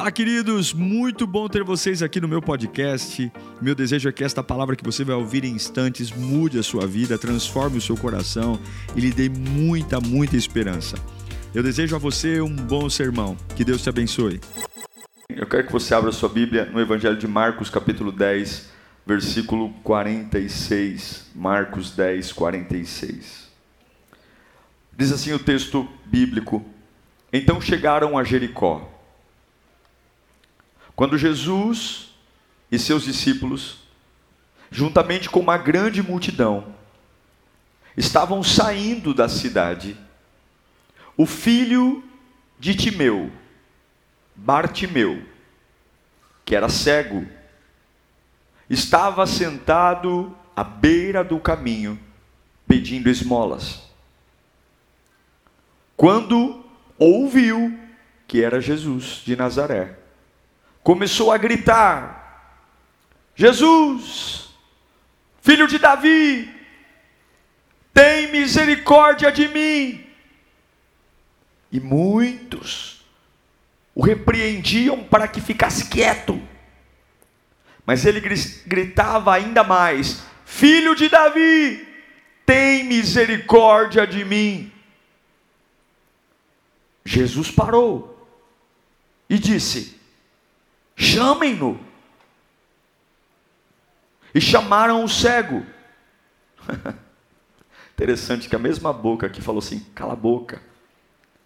Fala, queridos! Muito bom ter vocês aqui no meu podcast. Meu desejo é que esta palavra que você vai ouvir em instantes mude a sua vida, transforme o seu coração e lhe dê muita, muita esperança. Eu desejo a você um bom sermão. Que Deus te abençoe. Eu quero que você abra sua Bíblia no Evangelho de Marcos, capítulo 10, versículo 46. Marcos 10, 46. Diz assim o texto bíblico: Então chegaram a Jericó. Quando Jesus e seus discípulos, juntamente com uma grande multidão, estavam saindo da cidade, o filho de Timeu, Bartimeu, que era cego, estava sentado à beira do caminho, pedindo esmolas. Quando ouviu que era Jesus de Nazaré, começou a gritar: Jesus, filho de Davi, tem misericórdia de mim. E muitos o repreendiam para que ficasse quieto. Mas ele gritava ainda mais: Filho de Davi, tem misericórdia de mim. Jesus parou e disse: Chamem-no. E chamaram o cego. Interessante que a mesma boca que falou assim, cala a boca,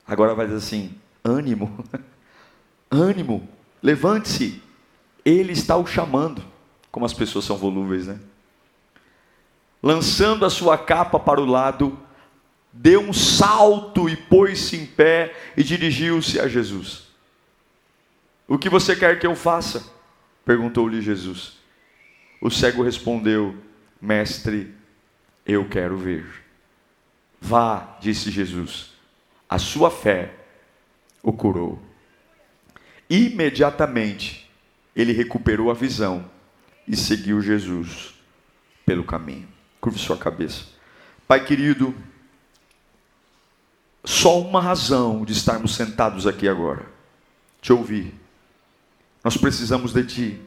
agora vai dizer assim: ânimo, ânimo, levante-se. Ele está o chamando. Como as pessoas são volúveis, né? Lançando a sua capa para o lado, deu um salto e pôs-se em pé e dirigiu-se a Jesus. O que você quer que eu faça? perguntou-lhe Jesus. O cego respondeu: Mestre, eu quero ver. Vá, disse Jesus, a sua fé o curou. Imediatamente ele recuperou a visão e seguiu Jesus pelo caminho. Curve sua cabeça. Pai querido, só uma razão de estarmos sentados aqui agora: te ouvir nós precisamos de Ti.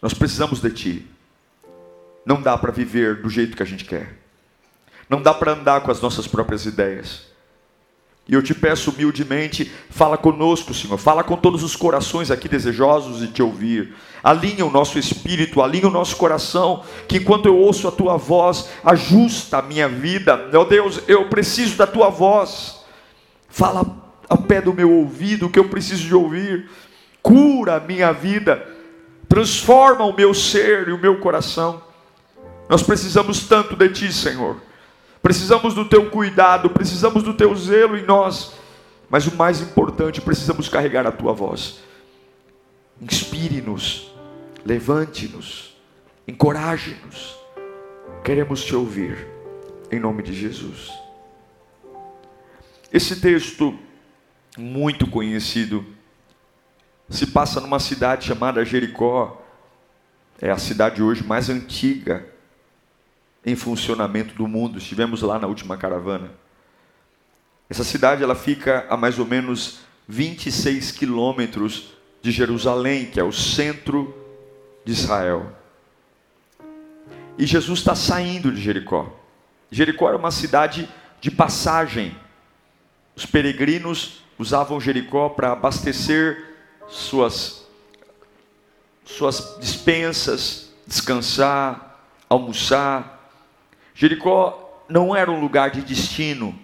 Nós precisamos de Ti. Não dá para viver do jeito que a gente quer. Não dá para andar com as nossas próprias ideias. E eu te peço humildemente, fala conosco, Senhor. Fala com todos os corações aqui desejosos de te ouvir. Alinha o nosso espírito, alinha o nosso coração, que enquanto eu ouço a tua voz, ajusta a minha vida. Meu Deus, eu preciso da tua voz. Fala ao pé do meu ouvido o que eu preciso de ouvir cura a minha vida, transforma o meu ser e o meu coração. Nós precisamos tanto de Ti, Senhor. Precisamos do Teu cuidado, precisamos do Teu zelo em nós. Mas o mais importante, precisamos carregar a Tua voz. Inspire-nos, levante-nos, encoraje-nos. Queremos Te ouvir, em nome de Jesus. Esse texto, muito conhecido, se passa numa cidade chamada Jericó. É a cidade hoje mais antiga em funcionamento do mundo. Estivemos lá na última caravana. Essa cidade ela fica a mais ou menos 26 quilômetros de Jerusalém, que é o centro de Israel. E Jesus está saindo de Jericó. Jericó era uma cidade de passagem. Os peregrinos usavam Jericó para abastecer suas, suas dispensas, descansar, almoçar. Jericó não era um lugar de destino,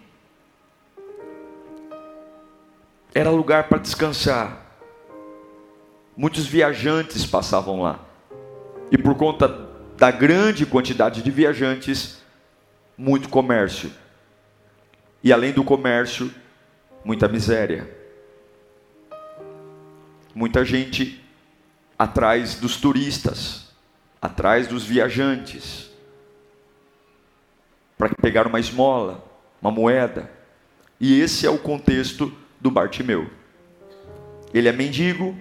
era lugar para descansar. Muitos viajantes passavam lá, e por conta da grande quantidade de viajantes, muito comércio. E além do comércio, muita miséria. Muita gente atrás dos turistas, atrás dos viajantes, para pegar uma esmola, uma moeda. E esse é o contexto do Bartimeu. Ele é mendigo,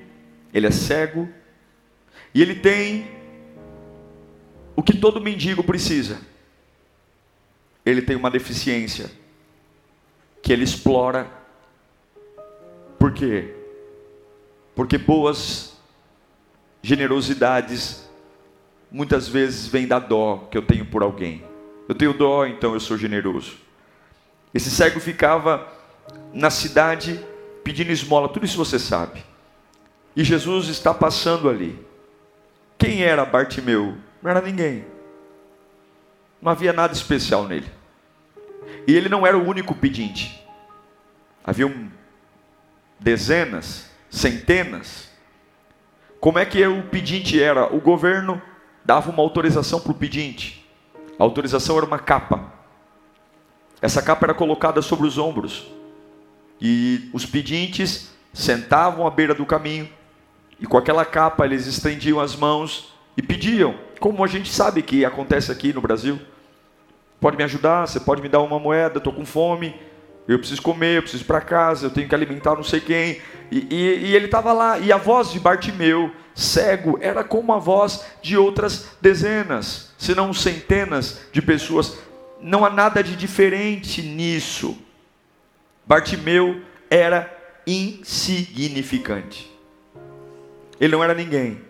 ele é cego, e ele tem o que todo mendigo precisa. Ele tem uma deficiência que ele explora. Por quê? Porque boas generosidades muitas vezes vêm da dó que eu tenho por alguém. Eu tenho dó, então eu sou generoso. Esse cego ficava na cidade pedindo esmola, tudo isso você sabe. E Jesus está passando ali. Quem era Bartimeu? Não era ninguém. Não havia nada especial nele. E ele não era o único pedinte. Havia dezenas, centenas. Como é que o pedinte era? O governo dava uma autorização para o pedinte. A autorização era uma capa. Essa capa era colocada sobre os ombros. E os pedintes sentavam à beira do caminho. E com aquela capa eles estendiam as mãos e pediam, como a gente sabe que acontece aqui no Brasil. Pode me ajudar? Você pode me dar uma moeda? Estou com fome. Eu preciso comer, eu preciso ir para casa, eu tenho que alimentar não sei quem. E, e, e ele estava lá, e a voz de Bartimeu, cego, era como a voz de outras dezenas, se não centenas de pessoas. Não há nada de diferente nisso. Bartimeu era insignificante. Ele não era ninguém.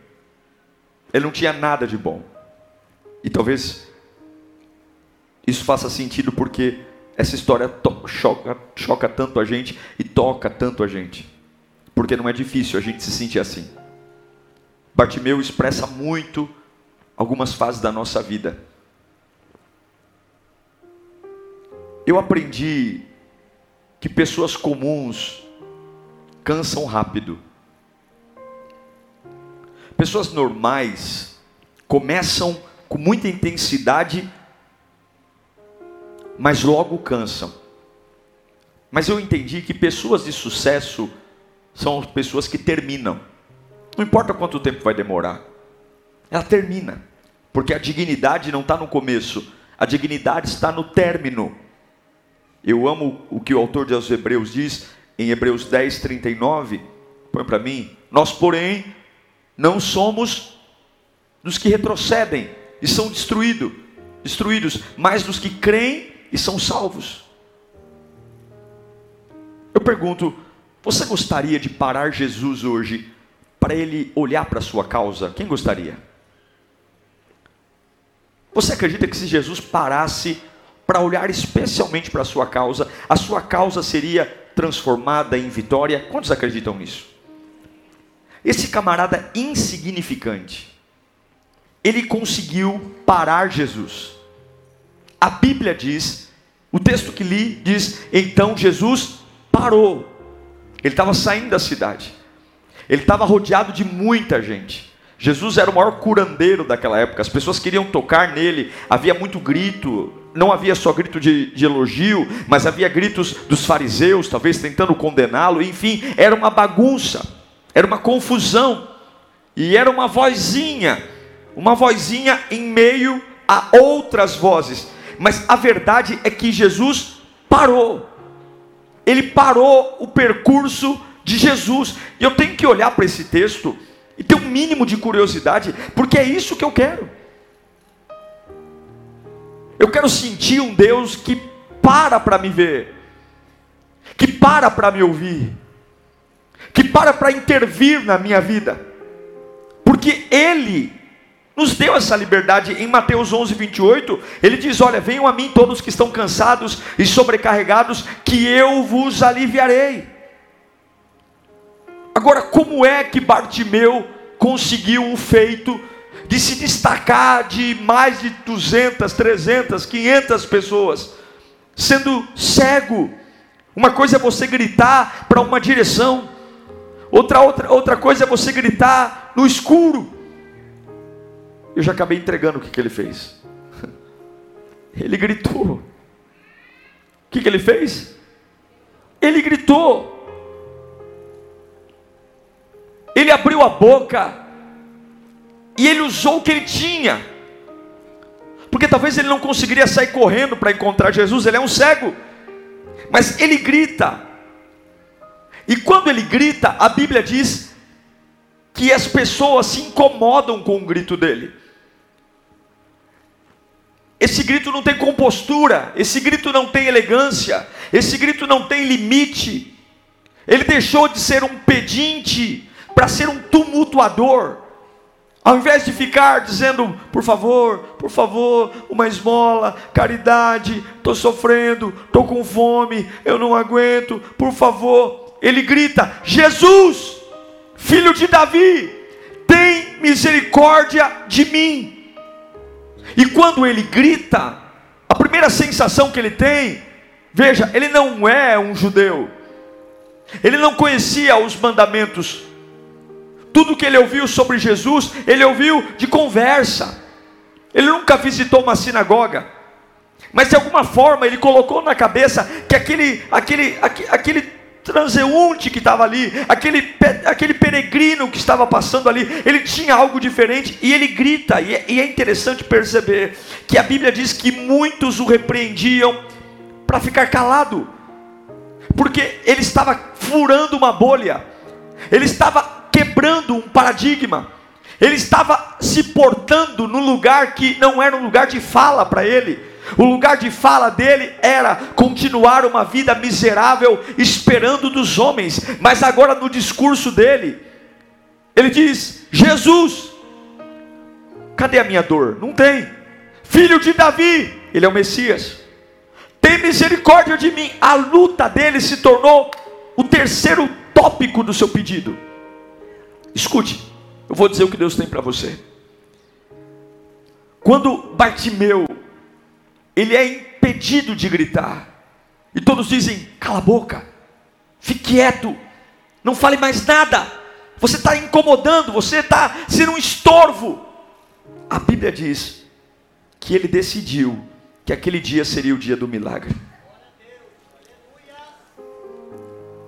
Ele não tinha nada de bom. E talvez isso faça sentido porque essa história choca, choca tanto a gente e toca tanto a gente. Porque não é difícil a gente se sentir assim. Bartimeu expressa muito algumas fases da nossa vida. Eu aprendi que pessoas comuns cansam rápido. Pessoas normais começam com muita intensidade mas logo cansam. Mas eu entendi que pessoas de sucesso são pessoas que terminam. Não importa quanto tempo vai demorar, ela termina. Porque a dignidade não está no começo, a dignidade está no término. Eu amo o que o autor de Hebreus diz em Hebreus 10, 39. Põe para mim. Nós, porém, não somos dos que retrocedem e são destruídos, destruídos, mas dos que creem e são salvos. Eu pergunto, você gostaria de parar Jesus hoje para ele olhar para a sua causa? Quem gostaria? Você acredita que se Jesus parasse para olhar especialmente para a sua causa, a sua causa seria transformada em vitória? Quantos acreditam nisso? Esse camarada insignificante, ele conseguiu parar Jesus. A Bíblia diz, o texto que li diz: então Jesus parou. Ele estava saindo da cidade. Ele estava rodeado de muita gente. Jesus era o maior curandeiro daquela época. As pessoas queriam tocar nele. Havia muito grito. Não havia só grito de, de elogio, mas havia gritos dos fariseus, talvez tentando condená-lo. Enfim, era uma bagunça. Era uma confusão. E era uma vozinha. Uma vozinha em meio a outras vozes. Mas a verdade é que Jesus parou. Ele parou o percurso de Jesus. E eu tenho que olhar para esse texto e ter um mínimo de curiosidade, porque é isso que eu quero. Eu quero sentir um Deus que para para me ver, que para para me ouvir, que para para intervir na minha vida, porque Ele nos deu essa liberdade em Mateus 11, 28. Ele diz: Olha, venham a mim todos que estão cansados e sobrecarregados, que eu vos aliviarei. Agora, como é que Bartimeu conseguiu o feito de se destacar de mais de 200, 300, 500 pessoas, sendo cego? Uma coisa é você gritar para uma direção, outra, outra, outra coisa é você gritar no escuro. Eu já acabei entregando o que, que ele fez. Ele gritou. O que, que ele fez? Ele gritou. Ele abriu a boca. E ele usou o que ele tinha. Porque talvez ele não conseguiria sair correndo para encontrar Jesus, ele é um cego. Mas ele grita. E quando ele grita, a Bíblia diz que as pessoas se incomodam com o grito dele. Esse grito não tem compostura, esse grito não tem elegância, esse grito não tem limite. Ele deixou de ser um pedinte para ser um tumultuador. Ao invés de ficar dizendo, por favor, por favor, uma esmola, caridade, estou sofrendo, estou com fome, eu não aguento, por favor. Ele grita: Jesus, filho de Davi, tem misericórdia de mim. E quando ele grita, a primeira sensação que ele tem, veja, ele não é um judeu, ele não conhecia os mandamentos tudo que ele ouviu sobre Jesus, ele ouviu de conversa. Ele nunca visitou uma sinagoga. Mas de alguma forma ele colocou na cabeça que aquele, aquele, aquele, aquele transeunte que estava ali, aquele, aquele peregrino que estava passando ali, ele tinha algo diferente e ele grita. E é, e é interessante perceber que a Bíblia diz que muitos o repreendiam para ficar calado, porque ele estava furando uma bolha, ele estava quebrando um paradigma. Ele estava se portando no lugar que não era um lugar de fala para ele. O lugar de fala dele era continuar uma vida miserável esperando dos homens, mas agora no discurso dele, ele diz: Jesus, cadê a minha dor? Não tem. Filho de Davi, ele é o Messias. Tem misericórdia de mim. A luta dele se tornou o terceiro tópico do seu pedido. Escute, eu vou dizer o que Deus tem para você. Quando Bartimeu, ele é impedido de gritar, e todos dizem: cala a boca, fique quieto, não fale mais nada, você está incomodando, você está sendo um estorvo. A Bíblia diz que ele decidiu que aquele dia seria o dia do milagre.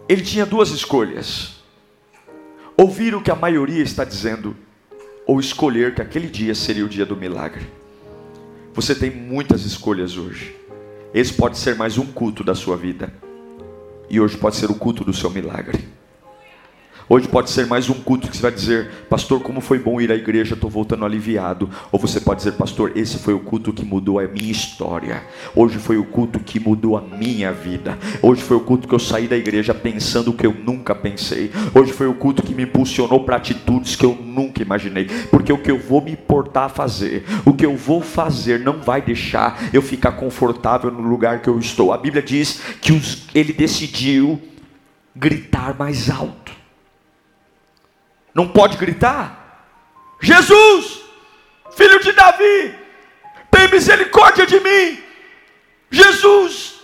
Ele tinha duas escolhas ouvir o que a maioria está dizendo, ou escolher que aquele dia seria o dia do milagre. Você tem muitas escolhas hoje. Esse pode ser mais um culto da sua vida. E hoje pode ser o culto do seu milagre. Hoje pode ser mais um culto que você vai dizer, pastor, como foi bom ir à igreja, estou voltando aliviado. Ou você pode dizer, pastor, esse foi o culto que mudou a minha história. Hoje foi o culto que mudou a minha vida. Hoje foi o culto que eu saí da igreja pensando o que eu nunca pensei. Hoje foi o culto que me impulsionou para atitudes que eu nunca imaginei. Porque o que eu vou me importar a fazer, o que eu vou fazer, não vai deixar eu ficar confortável no lugar que eu estou. A Bíblia diz que os, ele decidiu gritar mais alto não pode gritar: Jesus, filho de Davi, tem misericórdia de mim. Jesus,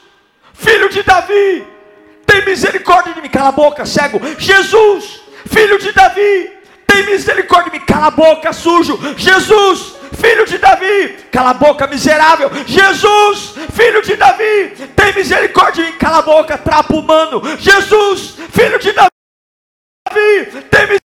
filho de Davi, tem misericórdia de mim. Cala a boca, cego. Jesus, filho de Davi, tem misericórdia de mim. Cala a boca, sujo. Jesus, filho de Davi, cala a boca, miserável. Jesus, filho de Davi, tem misericórdia de mim. Cala a boca, trapo humano. Jesus, filho de Davi, tem misericórdia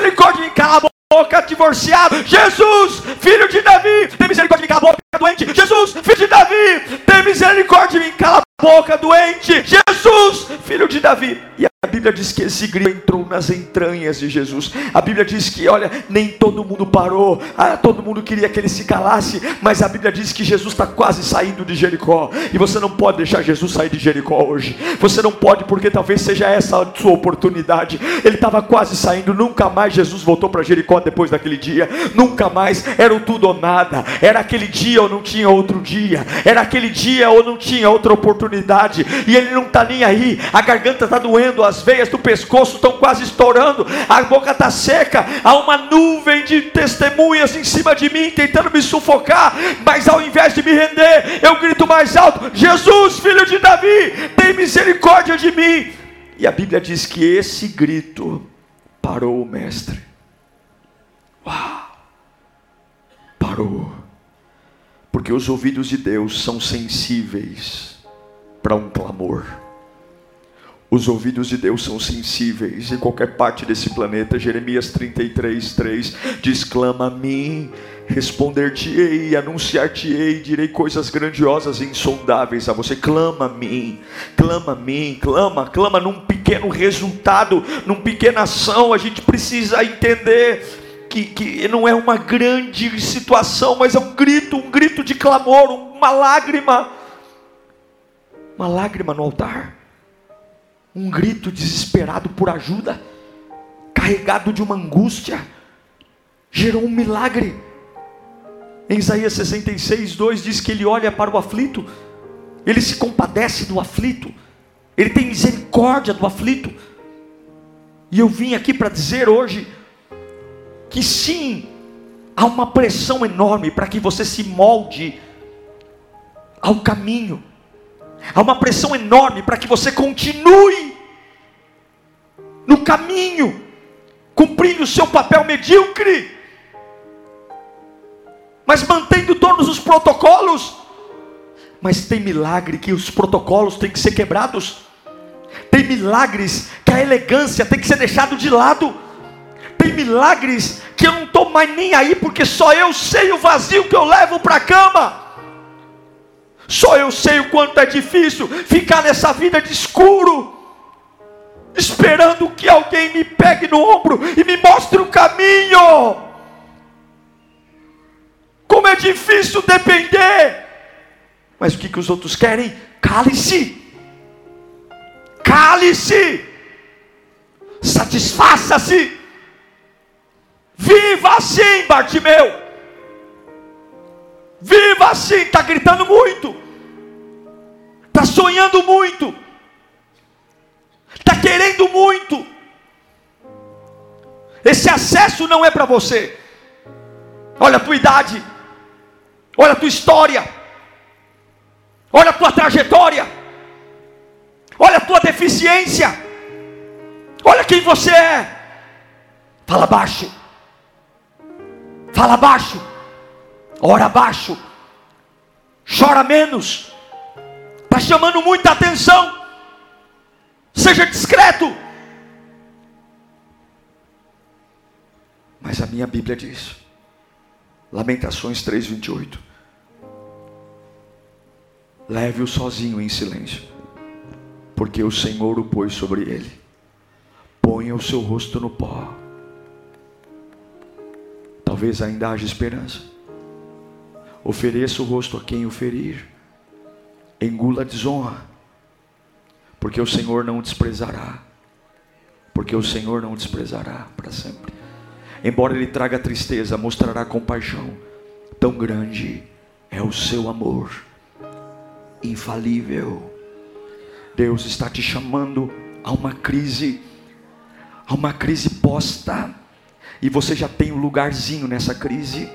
mim, cala a boca, divorciado. Jesus, filho de Davi, tem misericórdia a boca, doente. Jesus, filho de Davi, tem misericórdia de mim, cala a boca, doente. Jesus, filho de Davi. E a Bíblia diz que esse grito entrou nas entranhas de Jesus. A Bíblia diz que, olha, nem todo mundo parou, ah, todo mundo queria que ele se calasse, mas a Bíblia diz que Jesus está quase saindo de Jericó. E você não pode deixar Jesus sair de Jericó hoje. Você não pode, porque talvez seja essa a sua oportunidade. Ele estava quase saindo, nunca mais Jesus voltou para Jericó depois daquele dia. Nunca mais, era o tudo ou nada. Era aquele dia ou não tinha outro dia. Era aquele dia ou não tinha outra oportunidade. E ele não está nem aí, a garganta está doendo, as veias do pescoço estão quase estourando, a boca está seca, há uma nuvem de testemunhas em cima de mim tentando me sufocar, mas ao invés de me render, eu grito mais alto: Jesus, filho de Davi, tem misericórdia de mim. E a Bíblia diz que esse grito parou o mestre. Porque os ouvidos de Deus são sensíveis para um clamor. Os ouvidos de Deus são sensíveis em qualquer parte desse planeta. Jeremias 33, 3 diz: Clama a mim, responder-te-ei, anunciar-te-ei, direi coisas grandiosas e insondáveis a você. Clama a mim, clama a mim, clama, clama num pequeno resultado, numa pequena ação. A gente precisa entender que, que não é uma grande situação, mas é um grito, um grito de clamor, uma lágrima, uma lágrima no altar. Um grito desesperado por ajuda, carregado de uma angústia, gerou um milagre. Em Isaías 66, 2 diz que ele olha para o aflito, ele se compadece do aflito, ele tem misericórdia do aflito. E eu vim aqui para dizer hoje que sim, há uma pressão enorme para que você se molde ao caminho, há uma pressão enorme para que você continue no caminho, cumprindo o seu papel medíocre, mas mantendo todos os protocolos. Mas tem milagre que os protocolos têm que ser quebrados. Tem milagres que a elegância tem que ser deixado de lado. Tem milagres que eu não estou mais nem aí, porque só eu sei o vazio que eu levo para a cama. Só eu sei o quanto é difícil ficar nessa vida de escuro esperando que alguém me pegue no ombro e me mostre o caminho. Como é difícil depender. Mas o que, que os outros querem? Cale-se. Cale-se. Satisfaça-se. Viva assim, Bartimeu. Viva assim, está gritando muito. Está sonhando muito está querendo muito. Esse acesso não é para você. Olha a tua idade, olha a tua história, olha a tua trajetória, olha a tua deficiência, olha quem você é. Fala baixo, fala baixo, ora baixo, chora menos, está chamando muita atenção. Seja discreto. Mas a minha Bíblia diz, Lamentações 3:28. Leve-o sozinho em silêncio, porque o Senhor o pôs sobre ele. Ponha o seu rosto no pó. Talvez ainda haja esperança. Ofereça o rosto a quem o ferir. Engula a desonra porque o Senhor não desprezará. Porque o Senhor não desprezará para sempre. Embora ele traga tristeza, mostrará compaixão. Tão grande é o seu amor, infalível. Deus está te chamando a uma crise, a uma crise posta, e você já tem um lugarzinho nessa crise.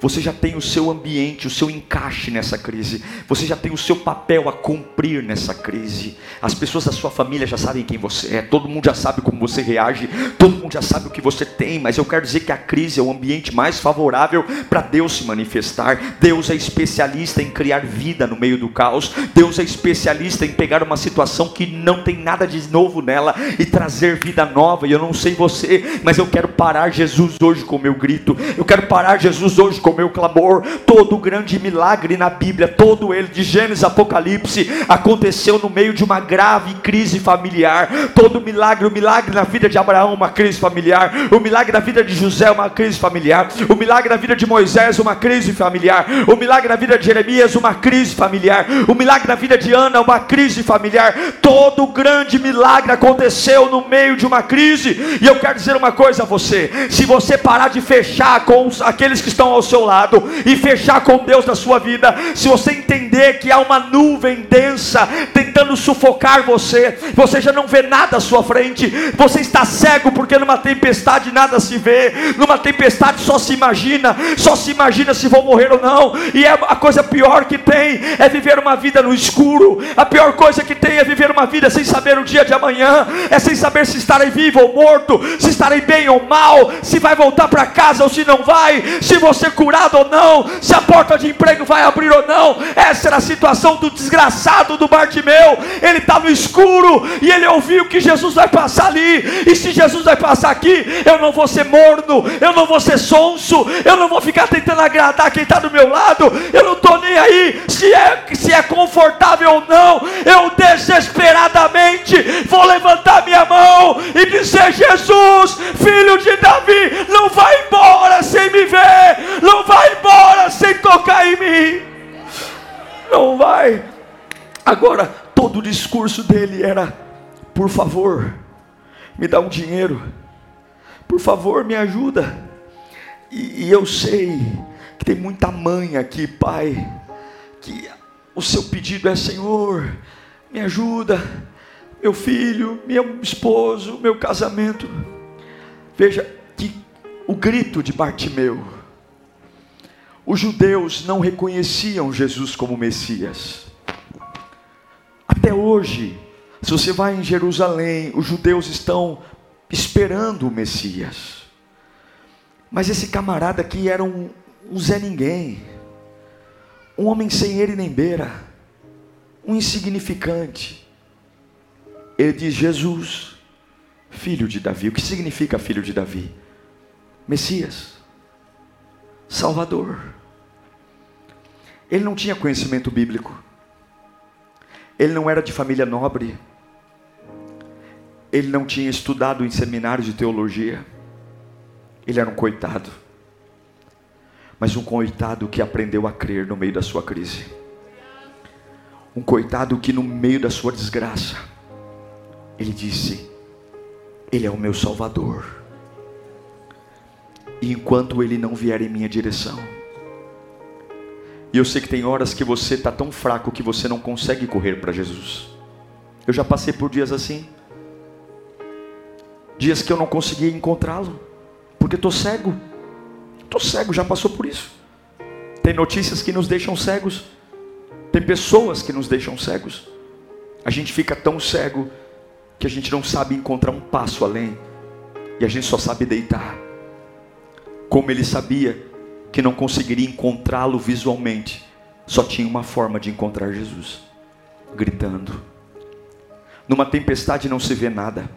Você já tem o seu ambiente, o seu encaixe nessa crise. Você já tem o seu papel a cumprir nessa crise. As pessoas da sua família já sabem quem você é. Todo mundo já sabe como você reage. Todo mundo já sabe o que você tem. Mas eu quero dizer que a crise é o ambiente mais favorável para Deus se manifestar. Deus é especialista em criar vida no meio do caos. Deus é especialista em pegar uma situação que não tem nada de novo nela e trazer vida nova. E eu não sei você, mas eu quero parar Jesus hoje com o meu grito. Eu quero parar Jesus hoje com o meu clamor. Todo grande milagre na Bíblia, todo ele, de Gênesis Apocalipse, aconteceu no meio de uma grave crise familiar. Todo milagre, o milagre na vida de Abraão, uma crise familiar. O milagre na vida de José, uma crise familiar. O milagre na vida de Moisés, uma crise familiar. O milagre na vida de Jeremias, uma crise familiar. O milagre na vida de Ana, uma crise familiar. Todo grande milagre aconteceu no meio de uma crise. E eu quero dizer uma coisa a você: se você parar de fechar com aqueles que estão ao ao seu lado e fechar com Deus na sua vida, se você entender que há uma nuvem densa tentando sufocar você, você já não vê nada à sua frente, você está cego porque numa tempestade nada se vê, numa tempestade só se imagina, só se imagina se vou morrer ou não, e é a coisa pior que tem é viver uma vida no escuro, a pior coisa que tem é viver uma vida sem saber o dia de amanhã, é sem saber se estarei vivo ou morto, se estarei bem ou mal, se vai voltar para casa ou se não vai, se você curado ou não, se a porta de emprego vai abrir ou não. Essa era a situação do desgraçado do Bartimeu. Ele está no escuro e ele ouviu que Jesus vai passar ali. E se Jesus vai passar aqui, eu não vou ser morno, eu não vou ser sonso, eu não vou ficar tentando agradar quem está do meu lado. Eu não estou nem aí se é, se é confortável ou não. Eu desesperadamente vou levantar minha mão e dizer: Jesus, filho de Davi, não vai embora sem me ver não vai embora sem tocar em mim. Não vai. Agora, todo o discurso dele era: por favor, me dá um dinheiro, por favor, me ajuda. E, e eu sei que tem muita mãe aqui, pai, que o seu pedido é: Senhor, me ajuda, meu filho, meu esposo, meu casamento. Veja que o grito de Bartimeu, os judeus não reconheciam Jesus como Messias. Até hoje, se você vai em Jerusalém, os judeus estão esperando o Messias. Mas esse camarada aqui era um, um Zé Ninguém, um homem sem ele nem beira, um insignificante. Ele diz: Jesus, filho de Davi. O que significa filho de Davi? Messias, Salvador. Ele não tinha conhecimento bíblico, ele não era de família nobre, ele não tinha estudado em seminários de teologia, ele era um coitado mas um coitado que aprendeu a crer no meio da sua crise. Um coitado que no meio da sua desgraça, ele disse: Ele é o meu Salvador. Enquanto ele não vier em minha direção, e eu sei que tem horas que você está tão fraco que você não consegue correr para Jesus. Eu já passei por dias assim. Dias que eu não conseguia encontrá-lo, porque estou cego. Estou cego, já passou por isso. Tem notícias que nos deixam cegos. Tem pessoas que nos deixam cegos. A gente fica tão cego que a gente não sabe encontrar um passo além. E a gente só sabe deitar. Como ele sabia que não conseguiria encontrá-lo visualmente, só tinha uma forma de encontrar Jesus: gritando. Numa tempestade não se vê nada.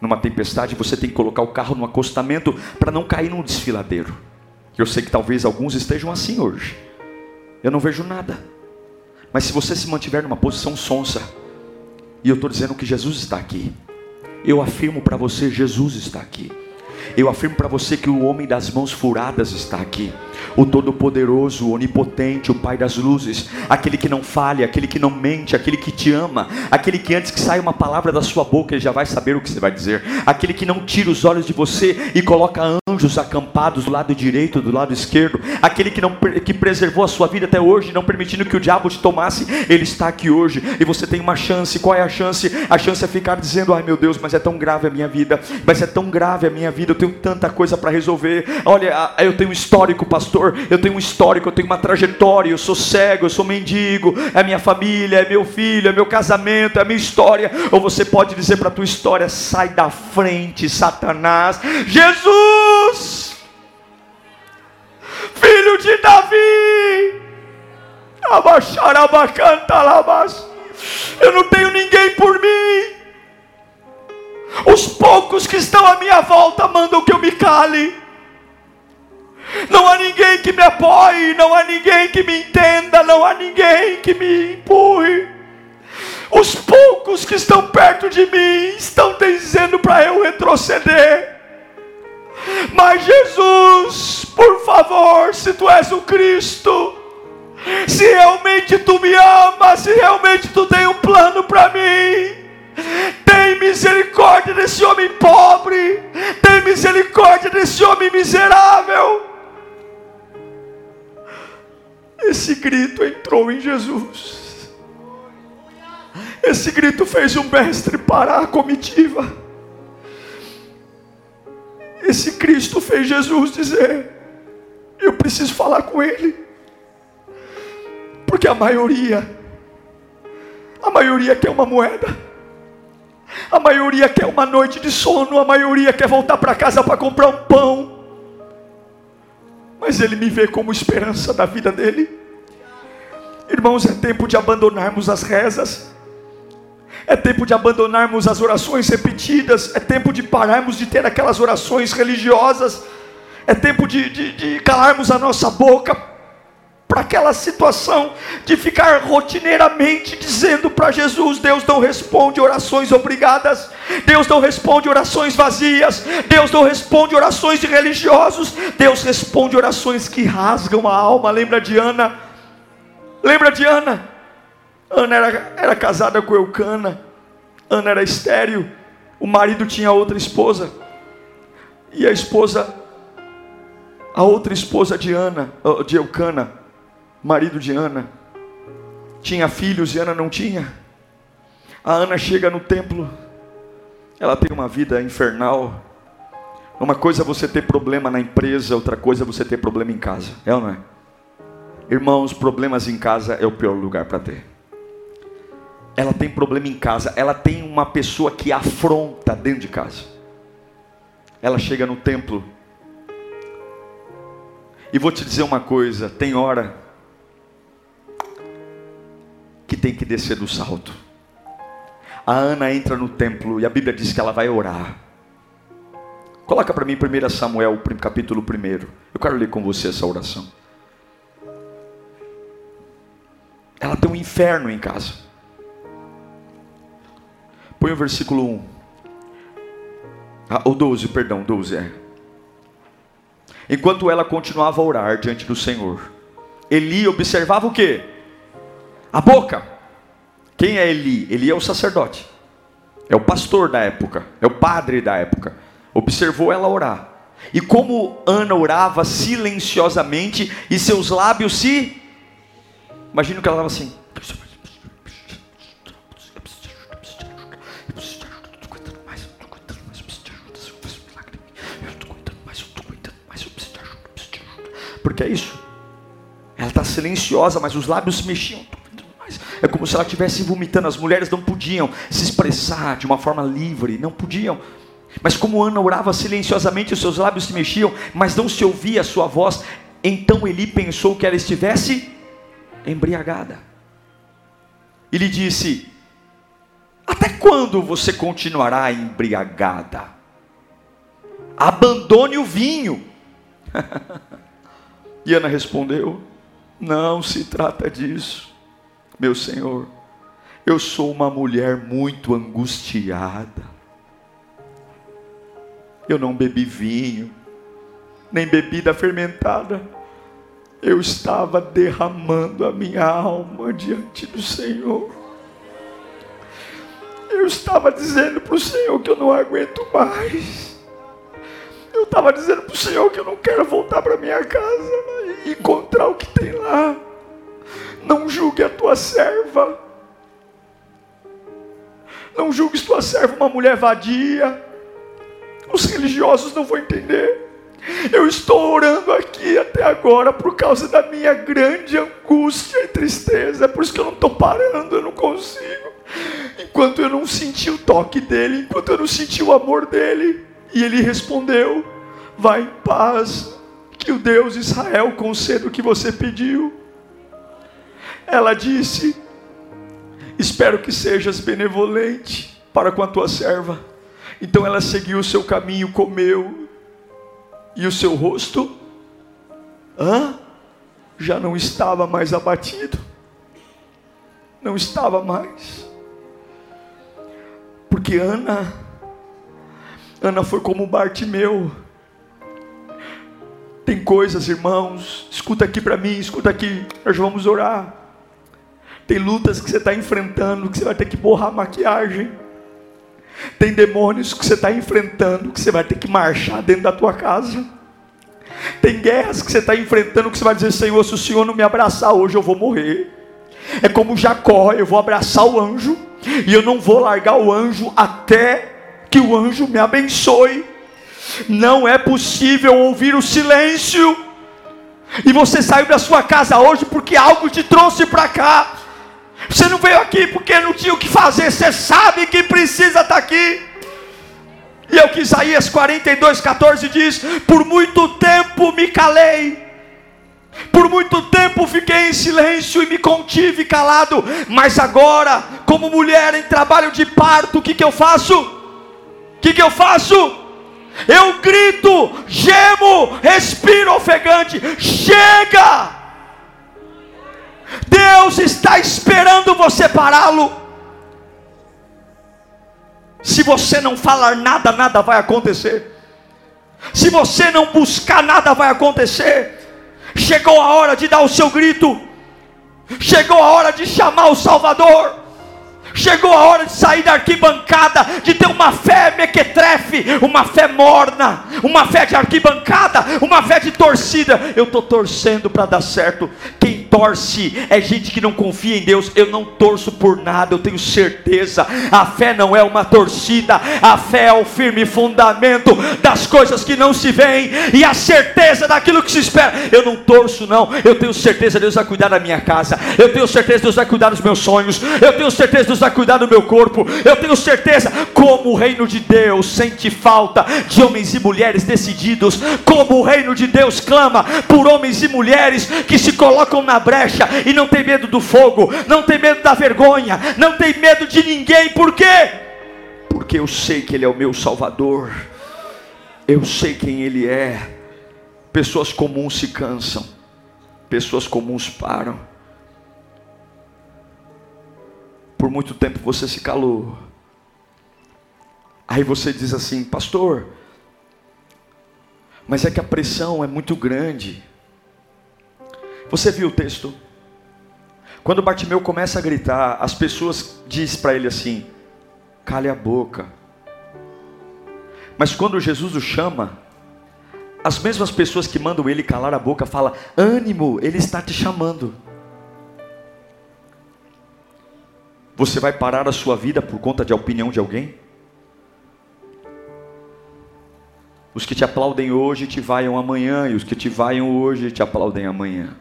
Numa tempestade você tem que colocar o carro no acostamento para não cair num desfiladeiro. Eu sei que talvez alguns estejam assim hoje. Eu não vejo nada. Mas se você se mantiver numa posição sonsa, e eu estou dizendo que Jesus está aqui, eu afirmo para você: Jesus está aqui. Eu afirmo para você que o homem das mãos furadas está aqui. O Todo-Poderoso, o Onipotente, o Pai das Luzes, aquele que não falha, aquele que não mente, aquele que te ama, aquele que antes que saia uma palavra da sua boca, ele já vai saber o que você vai dizer, aquele que não tira os olhos de você e coloca anjos acampados do lado direito, do lado esquerdo, aquele que, não, que preservou a sua vida até hoje, não permitindo que o diabo te tomasse, ele está aqui hoje. E você tem uma chance. Qual é a chance? A chance é ficar dizendo: ai meu Deus, mas é tão grave a minha vida, mas é tão grave a minha vida, tenho tanta coisa para resolver. Olha, eu tenho um histórico, pastor eu tenho um histórico, eu tenho uma trajetória, eu sou cego, eu sou mendigo, é minha família, é meu filho, é meu casamento, é minha história. Ou você pode dizer para a tua história: sai da frente, Satanás. Jesus, filho de Davi, eu não tenho ninguém por mim. Os poucos que estão à minha volta mandam que eu me cale. Não há ninguém que me apoie, não há ninguém que me entenda, não há ninguém que me empurre. Os poucos que estão perto de mim estão dizendo para eu retroceder. Mas Jesus, por favor, se tu és o Cristo, se realmente tu me amas, se realmente tu tem um plano para mim, tem misericórdia desse homem pobre, tem misericórdia desse homem miserável. Esse grito entrou em Jesus. Esse grito fez o mestre parar a comitiva. Esse Cristo fez Jesus dizer: Eu preciso falar com Ele. Porque a maioria, a maioria quer uma moeda, a maioria quer uma noite de sono, a maioria quer voltar para casa para comprar um pão. Mas Ele me vê como esperança da vida dele. Irmãos, é tempo de abandonarmos as rezas, é tempo de abandonarmos as orações repetidas, é tempo de pararmos de ter aquelas orações religiosas, é tempo de, de, de calarmos a nossa boca para aquela situação de ficar rotineiramente dizendo para Jesus: Deus não responde orações obrigadas, Deus não responde orações vazias, Deus não responde orações de religiosos, Deus responde orações que rasgam a alma. Lembra de Ana? Lembra de Ana? Ana era, era casada com Eucana, Ana era estéril, o marido tinha outra esposa. E a esposa, a outra esposa de Ana, de Eucana, marido de Ana, tinha filhos e Ana não tinha. A Ana chega no templo, ela tem uma vida infernal. Uma coisa é você ter problema na empresa, outra coisa é você ter problema em casa. É ou não é? Irmãos, problemas em casa é o pior lugar para ter. Ela tem problema em casa, ela tem uma pessoa que afronta dentro de casa. Ela chega no templo. E vou te dizer uma coisa: tem hora que tem que descer do salto. A Ana entra no templo e a Bíblia diz que ela vai orar. Coloca para mim 1 Samuel, capítulo 1. Eu quero ler com você essa oração. Ela tem um inferno em casa. Põe o versículo 1. Ah, o 12, perdão, 12 é. Enquanto ela continuava a orar diante do Senhor, Eli observava o que? A boca. Quem é Eli? Eli é o sacerdote. É o pastor da época. É o padre da época. Observou ela orar. E como Ana orava silenciosamente e seus lábios se. Imagina que ela estava assim. Porque é isso. Ela está silenciosa, mas os lábios se mexiam. É como se ela estivesse vomitando. As mulheres não podiam se expressar de uma forma livre, não podiam. Mas como Ana orava silenciosamente, os seus lábios se mexiam, mas não se ouvia a sua voz. Então Eli pensou que ela estivesse embriagada. E lhe disse: Até quando você continuará embriagada? Abandone o vinho. e Ana respondeu: Não se trata disso meu Senhor, eu sou uma mulher muito angustiada. Eu não bebi vinho, nem bebida fermentada. Eu estava derramando a minha alma diante do Senhor. Eu estava dizendo para o Senhor que eu não aguento mais. Eu estava dizendo para o Senhor que eu não quero voltar para minha casa e encontrar o que tem lá. Não julgue a tua serva. Não julgues tua serva uma mulher vadia. Os religiosos não vão entender. Eu estou orando aqui até agora por causa da minha grande angústia e tristeza. É por isso que eu não estou parando, eu não consigo. Enquanto eu não senti o toque dele, enquanto eu não senti o amor dele. E ele respondeu: Vá em paz, que o Deus Israel conceda o que você pediu. Ela disse: Espero que sejas benevolente para com a tua serva. Então ela seguiu o seu caminho, comeu, e o seu rosto hã? já não estava mais abatido. Não estava mais. Porque Ana, Ana foi como Bartimeu. Tem coisas, irmãos, escuta aqui para mim, escuta aqui, nós vamos orar. Tem lutas que você está enfrentando que você vai ter que borrar maquiagem. Tem demônios que você está enfrentando que você vai ter que marchar dentro da tua casa. Tem guerras que você está enfrentando que você vai dizer: Senhor, se o Senhor não me abraçar hoje, eu vou morrer. É como Jacó: eu vou abraçar o anjo e eu não vou largar o anjo até que o anjo me abençoe. Não é possível ouvir o silêncio. E você saiu da sua casa hoje porque algo te trouxe para cá. Você não veio aqui porque não tinha o que fazer, você sabe que precisa estar aqui. E é o que Isaías 42, 14 diz: Por muito tempo me calei, por muito tempo fiquei em silêncio e me contive calado, mas agora, como mulher em trabalho de parto, o que, que eu faço? O que, que eu faço? Eu grito, gemo, respiro ofegante, chega! Deus está esperando você pará-lo. Se você não falar nada, nada vai acontecer. Se você não buscar, nada vai acontecer. Chegou a hora de dar o seu grito. Chegou a hora de chamar o Salvador. Chegou a hora de sair da arquibancada, de ter uma fé mequetrefe, uma fé morna, uma fé de arquibancada, uma fé de torcida. Eu estou torcendo para dar certo. Quem torce é gente que não confia em Deus. Eu não torço por nada, eu tenho certeza. A fé não é uma torcida, a fé é o firme fundamento das coisas que não se veem e a certeza daquilo que se espera. Eu não torço, não, eu tenho certeza, Deus vai cuidar da minha casa, eu tenho certeza, Deus vai cuidar dos meus sonhos, eu tenho certeza, Deus vai cuidar do meu corpo, eu tenho certeza, como o reino de Deus sente falta de homens e mulheres decididos, como o reino de Deus clama por homens e mulheres que se colocam na brecha e não tem medo do fogo, não tem medo da vergonha, não tem medo de ninguém, por quê? Porque eu sei que Ele é o meu Salvador, eu sei quem Ele é. Pessoas comuns se cansam, pessoas comuns param. Por muito tempo você se calou. Aí você diz assim, pastor, mas é que a pressão é muito grande. Você viu o texto? Quando Bartimeu começa a gritar, as pessoas dizem para ele assim: cale a boca. Mas quando Jesus o chama, as mesmas pessoas que mandam ele calar a boca falam: ânimo, ele está te chamando. Você vai parar a sua vida por conta de opinião de alguém? Os que te aplaudem hoje te vaiam amanhã, e os que te vaiam hoje te aplaudem amanhã.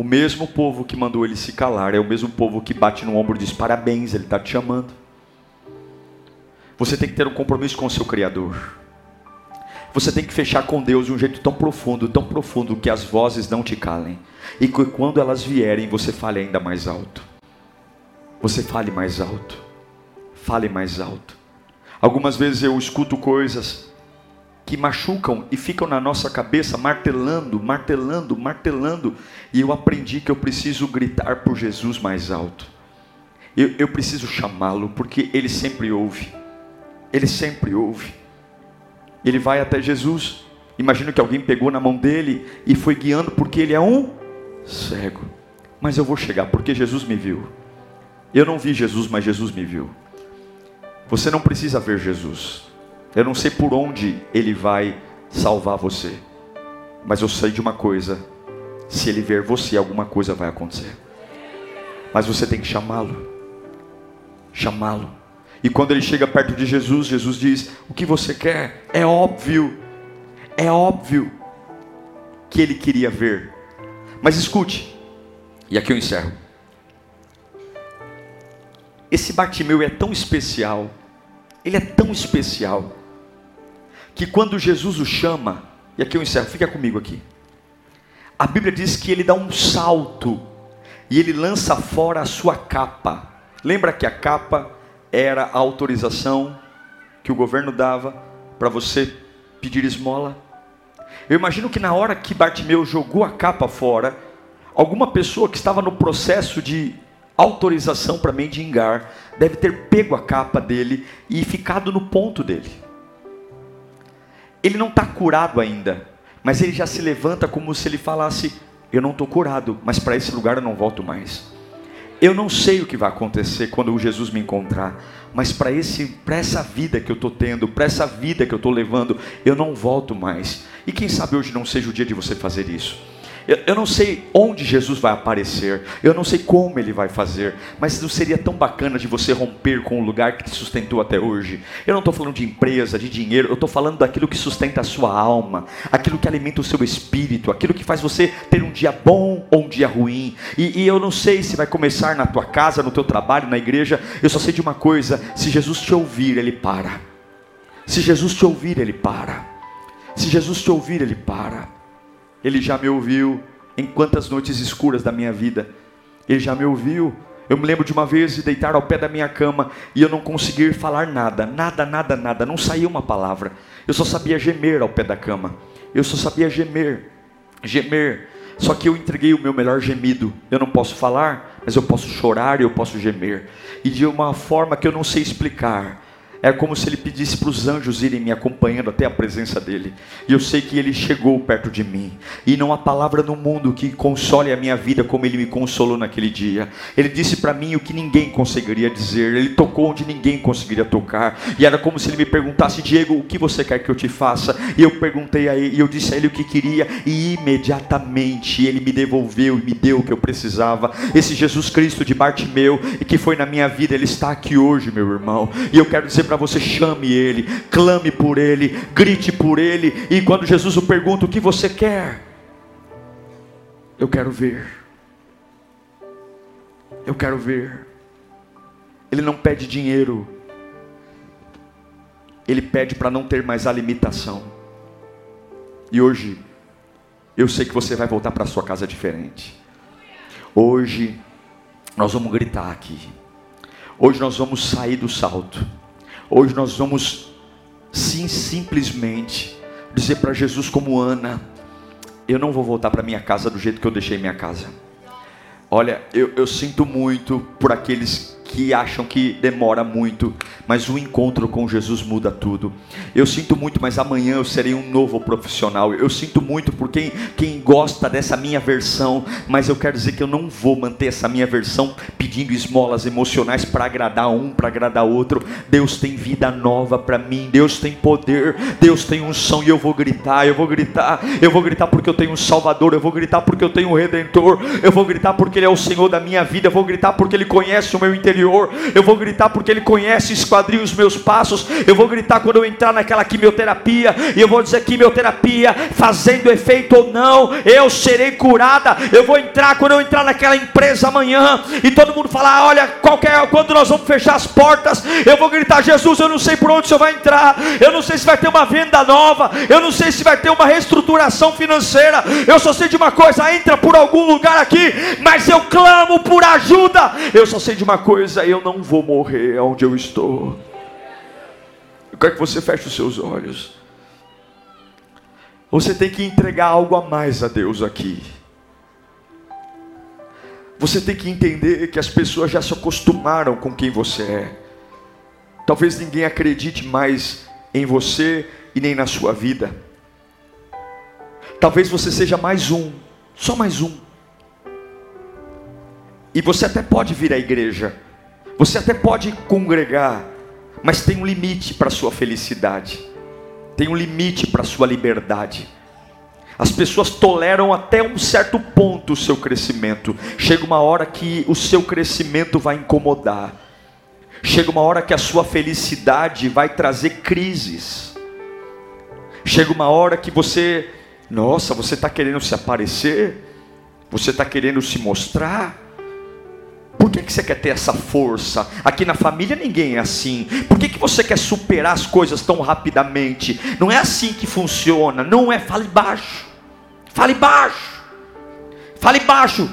O mesmo povo que mandou ele se calar é o mesmo povo que bate no ombro e diz: Parabéns, ele está te chamando. Você tem que ter um compromisso com o seu Criador. Você tem que fechar com Deus de um jeito tão profundo, tão profundo, que as vozes não te calem. E que quando elas vierem, você fale ainda mais alto. Você fale mais alto. Fale mais alto. Algumas vezes eu escuto coisas que machucam e ficam na nossa cabeça martelando, martelando, martelando. E eu aprendi que eu preciso gritar por Jesus mais alto. Eu, eu preciso chamá-lo, porque Ele sempre ouve. Ele sempre ouve. Ele vai até Jesus. Imagino que alguém pegou na mão dele e foi guiando, porque ele é um cego. Mas eu vou chegar, porque Jesus me viu. Eu não vi Jesus, mas Jesus me viu. Você não precisa ver Jesus. Eu não sei por onde ele vai salvar você. Mas eu sei de uma coisa: se ele ver você, alguma coisa vai acontecer. Mas você tem que chamá-lo. Chamá-lo. E quando ele chega perto de Jesus, Jesus diz: O que você quer? É óbvio, é óbvio que ele queria ver. Mas escute, e aqui eu encerro. Esse Bartimeu é tão especial, ele é tão especial, que quando Jesus o chama, e aqui eu encerro, fica comigo aqui. A Bíblia diz que ele dá um salto e ele lança fora a sua capa. Lembra que a capa era a autorização que o governo dava para você pedir esmola. Eu imagino que na hora que Bartimeu jogou a capa fora, alguma pessoa que estava no processo de autorização para mendigar deve ter pego a capa dele e ficado no ponto dele. Ele não está curado ainda, mas ele já se levanta como se ele falasse: Eu não estou curado, mas para esse lugar eu não volto mais. Eu não sei o que vai acontecer quando Jesus me encontrar, mas para esse, para essa vida que eu estou tendo, para essa vida que eu estou levando, eu não volto mais. E quem sabe hoje não seja o dia de você fazer isso. Eu, eu, não sei onde Jesus vai aparecer, eu não sei como ele vai fazer, mas não seria tão bacana de você romper com o lugar que te sustentou até hoje. Eu não estou falando de empresa, de dinheiro, eu estou falando daquilo que sustenta a sua alma, aquilo que alimenta o seu espírito, aquilo que faz você ter um dia bom ou um dia ruim. E, e eu não sei se vai começar na tua casa, no teu trabalho, na igreja, eu só sei de uma coisa: se Jesus te ouvir, ele para. Se Jesus te ouvir, ele para. Se Jesus te ouvir, ele para. Ele já me ouviu em quantas noites escuras da minha vida. Ele já me ouviu. Eu me lembro de uma vez de deitar ao pé da minha cama e eu não conseguir falar nada, nada, nada, nada, não saía uma palavra. Eu só sabia gemer ao pé da cama. Eu só sabia gemer, gemer. Só que eu entreguei o meu melhor gemido. Eu não posso falar, mas eu posso chorar e eu posso gemer. E de uma forma que eu não sei explicar. Era como se ele pedisse para os anjos irem me acompanhando até a presença dele. E eu sei que ele chegou perto de mim. E não há palavra no mundo que console a minha vida como ele me consolou naquele dia. Ele disse para mim o que ninguém conseguiria dizer. Ele tocou onde ninguém conseguiria tocar. E era como se ele me perguntasse: Diego, o que você quer que eu te faça? E eu perguntei a ele, e eu disse a ele o que queria. E imediatamente ele me devolveu e me deu o que eu precisava. Esse Jesus Cristo de Bartimeu, e que foi na minha vida, ele está aqui hoje, meu irmão. E eu quero dizer para você: chame Ele, clame por Ele, grite por Ele. E quando Jesus o pergunta: O que você quer? Eu quero ver. Eu quero ver. Ele não pede dinheiro, ele pede para não ter mais a limitação. E hoje, eu sei que você vai voltar para sua casa diferente. Hoje, nós vamos gritar aqui. Hoje nós vamos sair do salto. Hoje nós vamos, sim, simplesmente dizer para Jesus, como Ana: Eu não vou voltar para minha casa do jeito que eu deixei minha casa. Olha, eu, eu sinto muito por aqueles que acham que demora muito, mas o encontro com Jesus muda tudo. Eu sinto muito, mas amanhã eu serei um novo profissional. Eu sinto muito por quem, quem gosta dessa minha versão, mas eu quero dizer que eu não vou manter essa minha versão pedindo esmolas emocionais para agradar um, para agradar outro. Deus tem vida nova para mim, Deus tem poder, Deus tem unção e eu vou gritar, eu vou gritar, eu vou gritar porque eu tenho um Salvador, eu vou gritar porque eu tenho um Redentor, eu vou gritar porque Ele é o Senhor da minha vida, eu vou gritar porque Ele conhece o meu interior interior. Eu vou gritar porque Ele conhece e os meus passos. Eu vou gritar quando eu entrar naquela quimioterapia. E eu vou dizer: quimioterapia, fazendo efeito ou não, eu serei curada. Eu vou entrar quando eu entrar naquela empresa amanhã. E todo mundo falar: olha, qualquer, quando nós vamos fechar as portas, eu vou gritar: Jesus, eu não sei por onde o Senhor vai entrar. Eu não sei se vai ter uma venda nova. Eu não sei se vai ter uma reestruturação financeira. Eu só sei de uma coisa: entra por algum lugar aqui, mas eu clamo por ajuda. Eu só sei de uma coisa coisa, eu não vou morrer onde eu estou. Eu quero que você feche os seus olhos. Você tem que entregar algo a mais a Deus aqui. Você tem que entender que as pessoas já se acostumaram com quem você é. Talvez ninguém acredite mais em você e nem na sua vida. Talvez você seja mais um, só mais um. E você até pode vir à igreja, você até pode congregar, mas tem um limite para a sua felicidade, tem um limite para a sua liberdade. As pessoas toleram até um certo ponto o seu crescimento. Chega uma hora que o seu crescimento vai incomodar. Chega uma hora que a sua felicidade vai trazer crises. Chega uma hora que você, nossa, você está querendo se aparecer, você está querendo se mostrar. Por que, que você quer ter essa força? Aqui na família ninguém é assim. Por que, que você quer superar as coisas tão rapidamente? Não é assim que funciona. Não é. Fale baixo. Fale baixo. Fale baixo.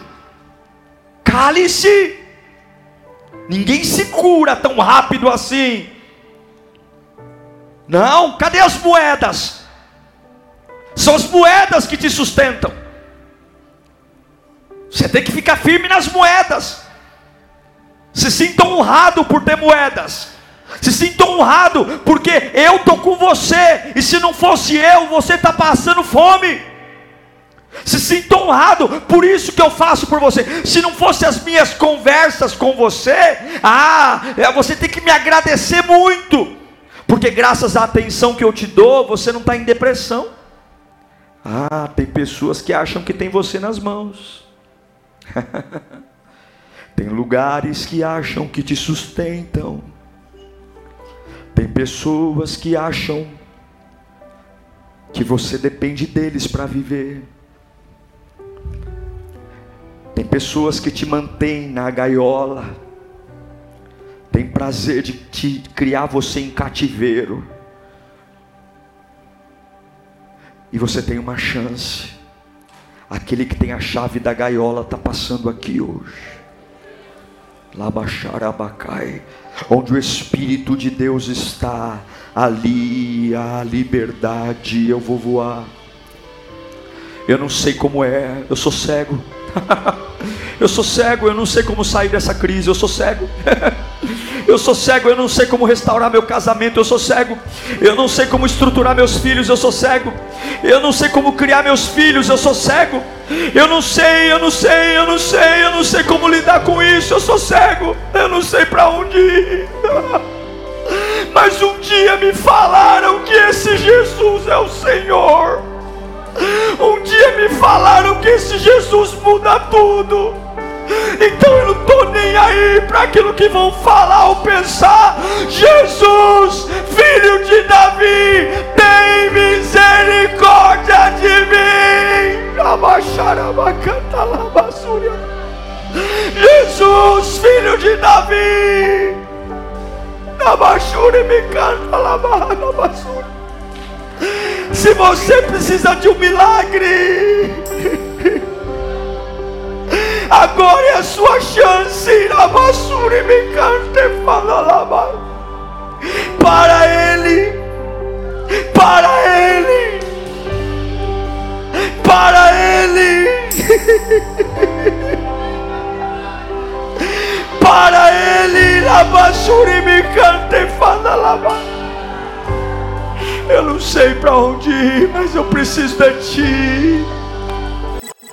Cale-se. Ninguém se cura tão rápido assim. Não, cadê as moedas? São as moedas que te sustentam. Você tem que ficar firme nas moedas. Se sinta honrado por ter moedas. Se sinta honrado porque eu estou com você. E se não fosse eu, você está passando fome. Se sinta honrado por isso que eu faço por você. Se não fosse as minhas conversas com você, ah, é, você tem que me agradecer muito. Porque graças à atenção que eu te dou, você não está em depressão. Ah, tem pessoas que acham que tem você nas mãos. Tem lugares que acham que te sustentam. Tem pessoas que acham que você depende deles para viver. Tem pessoas que te mantêm na gaiola. Tem prazer de te criar você em cativeiro. E você tem uma chance. Aquele que tem a chave da gaiola está passando aqui hoje. Labaxarabacai, onde o Espírito de Deus está, ali a liberdade, eu vou voar. Eu não sei como é, eu sou cego. eu sou cego, eu não sei como sair dessa crise, eu sou cego. Eu sou cego, eu não sei como restaurar meu casamento, eu sou cego. Eu não sei como estruturar meus filhos, eu sou cego. Eu não sei como criar meus filhos, eu sou cego. Eu não sei, eu não sei, eu não sei, eu não sei como lidar com isso, eu sou cego. Eu não sei para onde ir. Mas um dia me falaram que esse Jesus é o Senhor. Um dia me tudo. Então eu não estou nem aí para aquilo que vão falar ou pensar. Jesus, filho de Davi, tem misericórdia de mim. Jesus, filho de Davi. Se você precisa de um milagre, Agora é a sua chance. Irabassuri me cante falalaba. Para Ele. Para Ele. Para Ele. Para Ele. Irabassuri me cante falalaba. Eu não sei para onde ir, mas eu preciso de Ti.